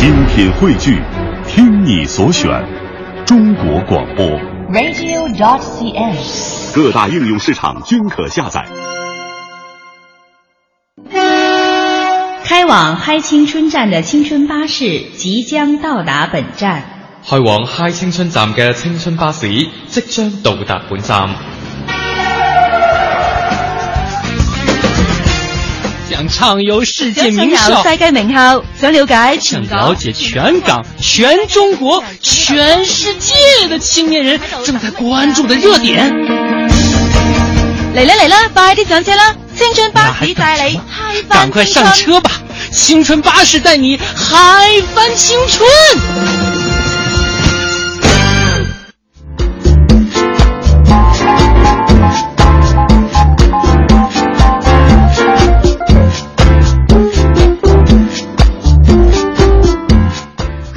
精品汇聚，听你所选，中国广播。radio.cn。各大应用市场均可下载。开往嗨青春站的青春巴士即将到达本站。开往嗨青春站嘅青春巴士即将到达本站。想畅游世界名校，世界名校，想了解想全港了解全港、全中国、全世界的青年人正在关注的热点。嚟啦嚟啦，快啲上车啦！青春巴士带你那嗨趕翻快上青春。車吧！青春巴士带你嗨翻青春。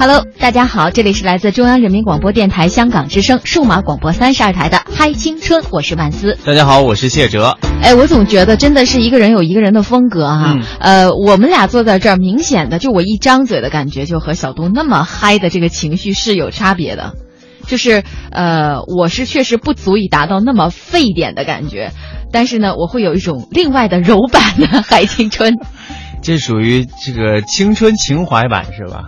Hello，大家好，这里是来自中央人民广播电台香港之声数码广播三十二台的嗨青春，我是万斯。大家好，我是谢哲。哎，我总觉得真的是一个人有一个人的风格哈、嗯呃，我们俩坐在这儿，明显的就我一张嘴的感觉，就和小东那么嗨的这个情绪是有差别的。就是呃，我是确实不足以达到那么沸点的感觉，但是呢，我会有一种另外的柔版的嗨青春。这属于这个青春情怀版是吧？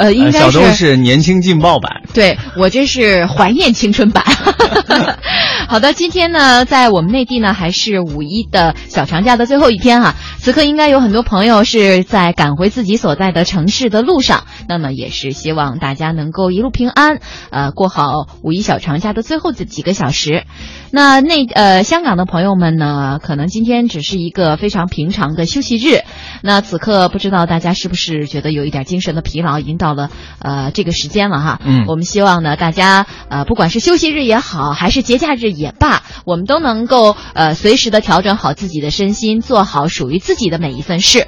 呃，应呃该小东是年轻劲爆版。对我这是怀念青春版。好的，今天呢，在我们内地呢，还是五一的小长假的最后一天哈、此刻应该有很多朋友是在赶回自己所在的城市的路上，那么也是希望大家能够一路平安，呃，过好五一小长假的最后这几个小时。那那呃香港的朋友们呢，可能今天只是一个非常平常的休息日。那此刻不知道大家是不是觉得有一点精神的疲劳，已经到了呃这个时间了哈。嗯我们希望呢，大家呃不管是休息日也好，还是节假日也罢，我们都能够呃随时的调整好自己的身心，做好属于自自己的每一份事。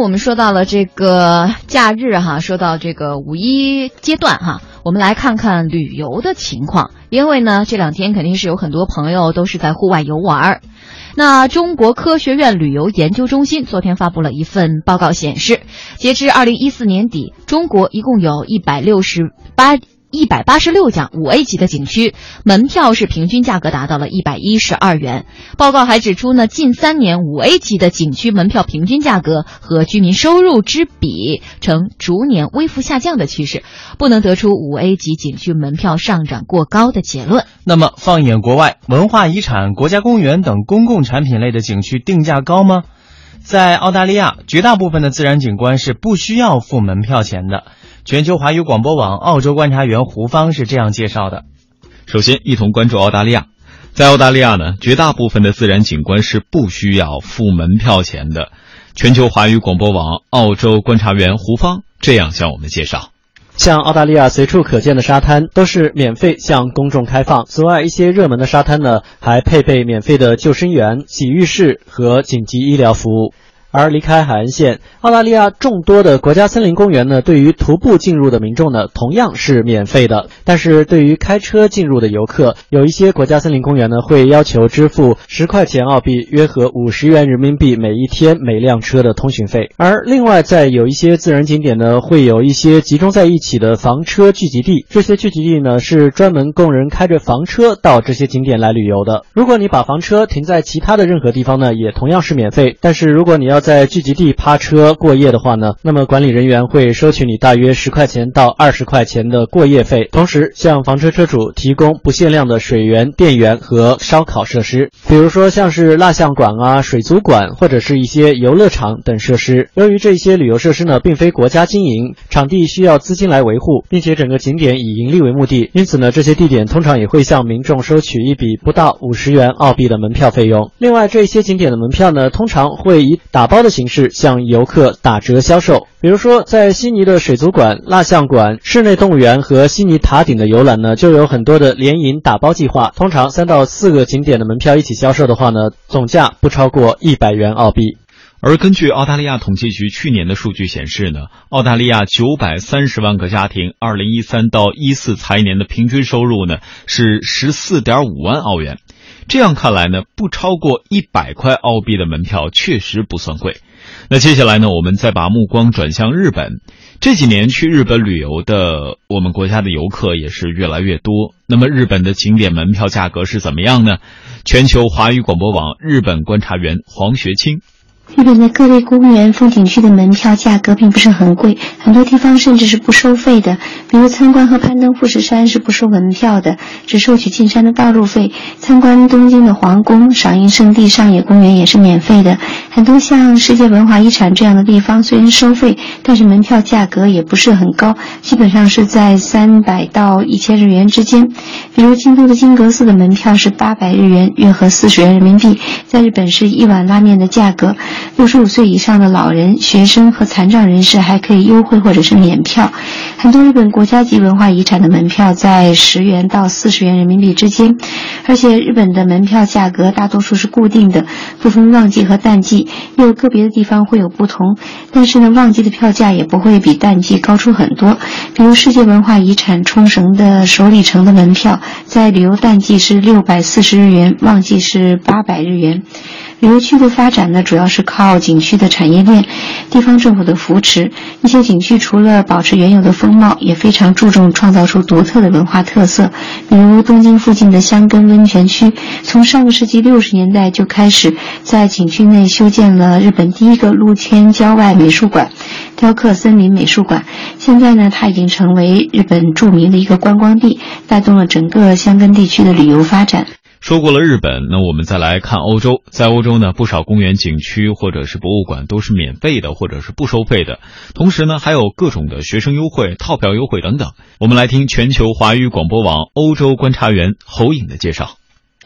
我们说到了这个假日哈，说到这个五一阶段哈，我们来看看旅游的情况。因为呢，这两天肯定是有很多朋友都是在户外游玩儿。那中国科学院旅游研究中心昨天发布了一份报告，显示，截至二零一四年底，中国一共有一百六十八。一百八十六家五 A 级的景区，门票是平均价格达到了一百一十二元。报告还指出呢，近三年五 A 级的景区门票平均价格和居民收入之比呈逐年微幅下降的趋势，不能得出五 A 级景区门票上涨过高的结论。那么，放眼国外，文化遗产、国家公园等公共产品类的景区定价高吗？在澳大利亚，绝大部分的自然景观是不需要付门票钱的。全球华语广播网澳洲观察员胡芳是这样介绍的：首先，一同关注澳大利亚。在澳大利亚呢，绝大部分的自然景观是不需要付门票钱的。全球华语广播网澳洲观察员胡芳这样向我们介绍。像澳大利亚随处可见的沙滩都是免费向公众开放。此外，一些热门的沙滩呢，还配备免费的救生员、洗浴室和紧急医疗服务。而离开海岸线，澳大利亚众多的国家森林公园呢，对于徒步进入的民众呢，同样是免费的。但是对于开车进入的游客，有一些国家森林公园呢，会要求支付十块钱澳币，约合五十元人民币每一天每辆车的通行费。而另外，在有一些自然景点呢，会有一些集中在一起的房车聚集地，这些聚集地呢，是专门供人开着房车到这些景点来旅游的。如果你把房车停在其他的任何地方呢，也同样是免费。但是如果你要在聚集地趴车过夜的话呢，那么管理人员会收取你大约十块钱到二十块钱的过夜费，同时向房车车主提供不限量的水源、电源和烧烤设施，比如说像是蜡像馆啊、水族馆或者是一些游乐场等设施。由于这些旅游设施呢，并非国家经营，场地需要资金来维护，并且整个景点以盈利为目的，因此呢，这些地点通常也会向民众收取一笔不到五十元澳币的门票费用。另外，这些景点的门票呢，通常会以打打包的形式向游客打折销售。比如说，在悉尼的水族馆、蜡像馆、室内动物园和悉尼塔顶的游览呢，就有很多的联营打包计划。通常三到四个景点的门票一起销售的话呢，总价不超过一百元澳币。而根据澳大利亚统计局去年的数据显示呢，澳大利亚九百三十万个家庭，二零一三到一四财年的平均收入呢是十四点五万澳元。这样看来呢，不超过一百块澳币的门票确实不算贵。那接下来呢，我们再把目光转向日本。这几年去日本旅游的我们国家的游客也是越来越多。那么日本的景点门票价格是怎么样呢？全球华语广播网日本观察员黄学清。日本的各类公园、风景区的门票价格并不是很贵，很多地方甚至是不收费的。比如参观和攀登富士山是不收门票的，只收取进山的道路费；参观东京的皇宫、赏樱圣地上野公园也是免费的。很多像世界文化遗产这样的地方虽然收费，但是门票价格也不是很高，基本上是在三百到一千日元之间。比如京都的金阁寺的门票是八百日元，约合四十元人民币，在日本是一碗拉面的价格。六十五岁以上的老人、学生和残障人士还可以优惠或者是免票。很多日本国家级文化遗产的门票在十元到四十元人民币之间，而且日本的门票价格大多数是固定的，不分旺季和淡季，又个别的地方会有不同。但是呢，旺季的票价也不会比淡季高出很多。比如世界文化遗产冲绳的首里城的门票，在旅游淡季是六百四十日元，旺季是八百日元。旅游区的发展呢，主要是靠景区的产业链、地方政府的扶持。一些景区除了保持原有的风貌，也非常注重创造出独特的文化特色。比如东京附近的箱根温泉区，从上个世纪六十年代就开始在景区内修建了日本第一个露天郊外美术馆——雕刻森林美术馆。现在呢，它已经成为日本著名的一个观光地，带动了整个箱根地区的旅游发展。说过了日本，那我们再来看欧洲。在欧洲呢，不少公园、景区或者是博物馆都是免费的，或者是不收费的。同时呢，还有各种的学生优惠、套票优惠等等。我们来听全球华语广播网欧洲观察员侯颖的介绍。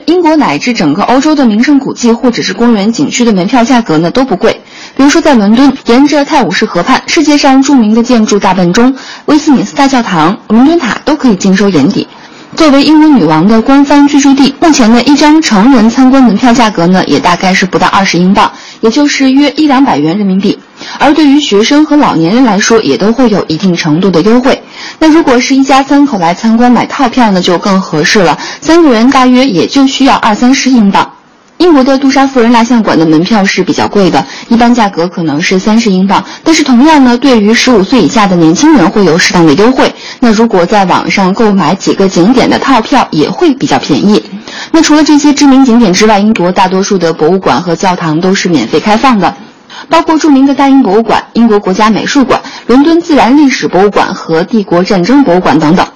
英国乃至整个欧洲的名胜古迹或者是公园、景区的门票价格呢都不贵。比如说在伦敦，沿着泰晤士河畔，世界上著名的建筑大笨钟、威斯敏斯特大教堂、伦敦塔都可以尽收眼底。作为英国女王的官方居住地，目前呢一张成人参观门票价格呢，也大概是不到二十英镑，也就是约一两百元人民币。而对于学生和老年人来说，也都会有一定程度的优惠。那如果是一家三口来参观买套票呢，就更合适了，三个人大约也就需要二三十英镑。英国的杜莎夫人蜡像馆的门票是比较贵的，一般价格可能是三十英镑。但是同样呢，对于十五岁以下的年轻人会有适当的优惠。那如果在网上购买几个景点的套票，也会比较便宜。那除了这些知名景点之外，英国大多数的博物馆和教堂都是免费开放的，包括著名的大英博物馆、英国国家美术馆、伦敦自然历史博物馆和帝国战争博物馆等等。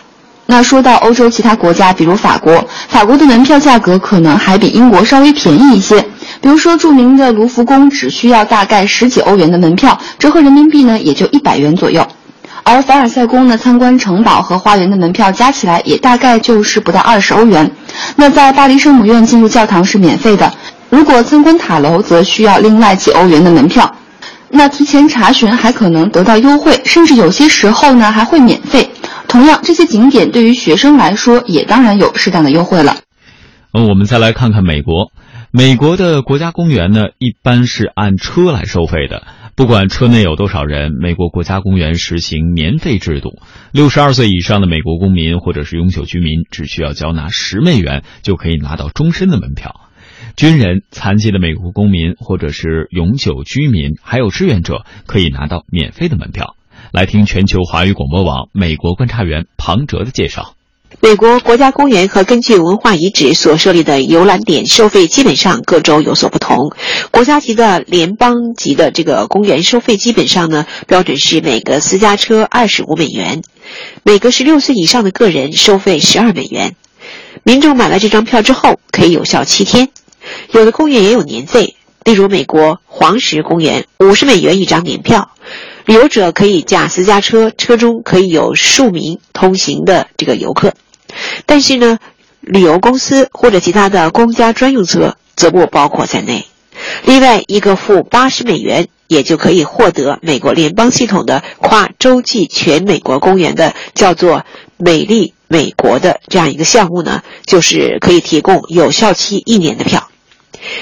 那说到欧洲其他国家，比如法国，法国的门票价格可能还比英国稍微便宜一些。比如说，著名的卢浮宫只需要大概十几欧元的门票，折合人民币呢也就一百元左右。而凡尔赛宫呢，参观城堡和花园的门票加起来也大概就是不到二十欧元。那在巴黎圣母院进入教堂是免费的，如果参观塔楼则需要另外几欧元的门票。那提前查询还可能得到优惠，甚至有些时候呢还会免费。同样，这些景点对于学生来说也当然有适当的优惠了。嗯，我们再来看看美国，美国的国家公园呢，一般是按车来收费的，不管车内有多少人，美国国家公园实行年费制度。六十二岁以上的美国公民或者是永久居民，只需要交纳十美元就可以拿到终身的门票。军人、残疾的美国公民或者是永久居民，还有志愿者可以拿到免费的门票。来听全球华语广播网美国观察员庞哲的介绍。美国国家公园和根据文化遗址所设立的游览点收费基本上各州有所不同。国家级的、联邦级的这个公园收费基本上呢，标准是每个私家车二十五美元，每个十六岁以上的个人收费十二美元。民众买了这张票之后可以有效七天。有的公园也有年费，例如美国黄石公园五十美元一张年票。旅游者可以驾私家车，车中可以有数名同行的这个游客，但是呢，旅游公司或者其他的公家专用车则不包括在内。另外，一个付八十美元，也就可以获得美国联邦系统的跨洲际全美国公园的叫做“美丽美国”的这样一个项目呢，就是可以提供有效期一年的票。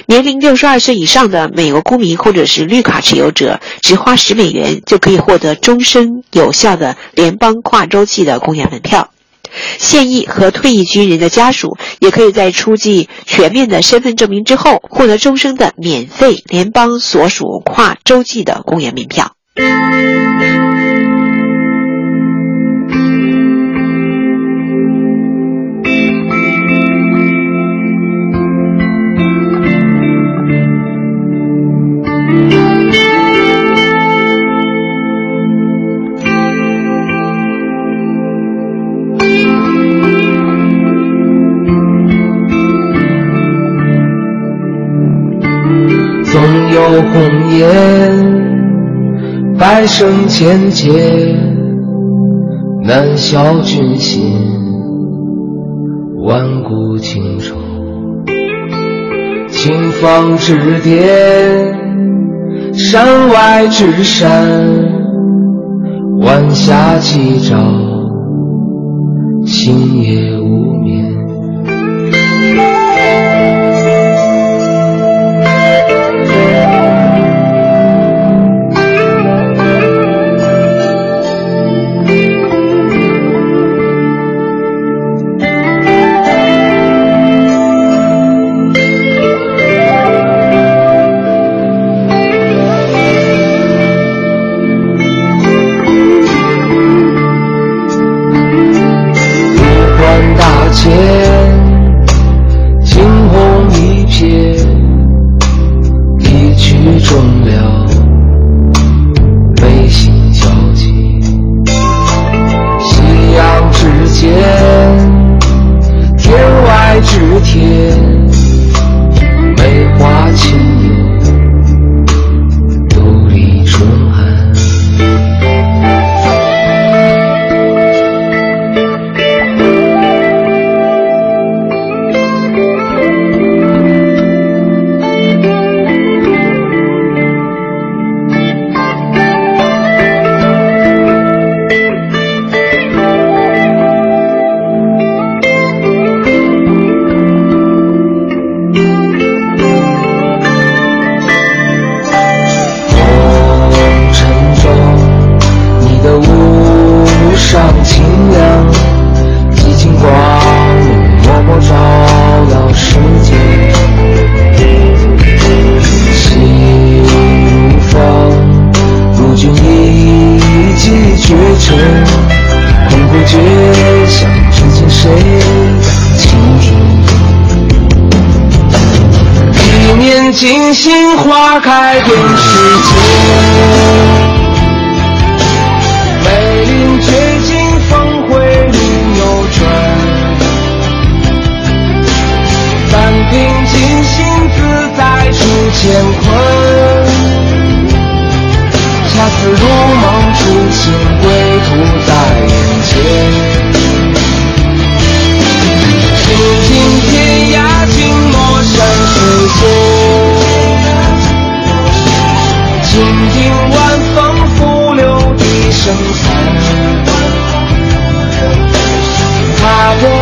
年龄六十二岁以上的美国公民或者是绿卡持有者，只花十美元就可以获得终身有效的联邦跨洲际的公园门票。现役和退役军人的家属也可以在出具全面的身份证明之后，获得终生的免费联邦所属跨洲际的公园门票。来生千劫，难消君心，万古情仇。青风之巅，山外之山，晚霞起照，星夜静心花开遍世界。梅林绝景峰回路又转暂凭静心自在出乾坤恰似如梦初醒归听晚风拂柳笛声残，踏过。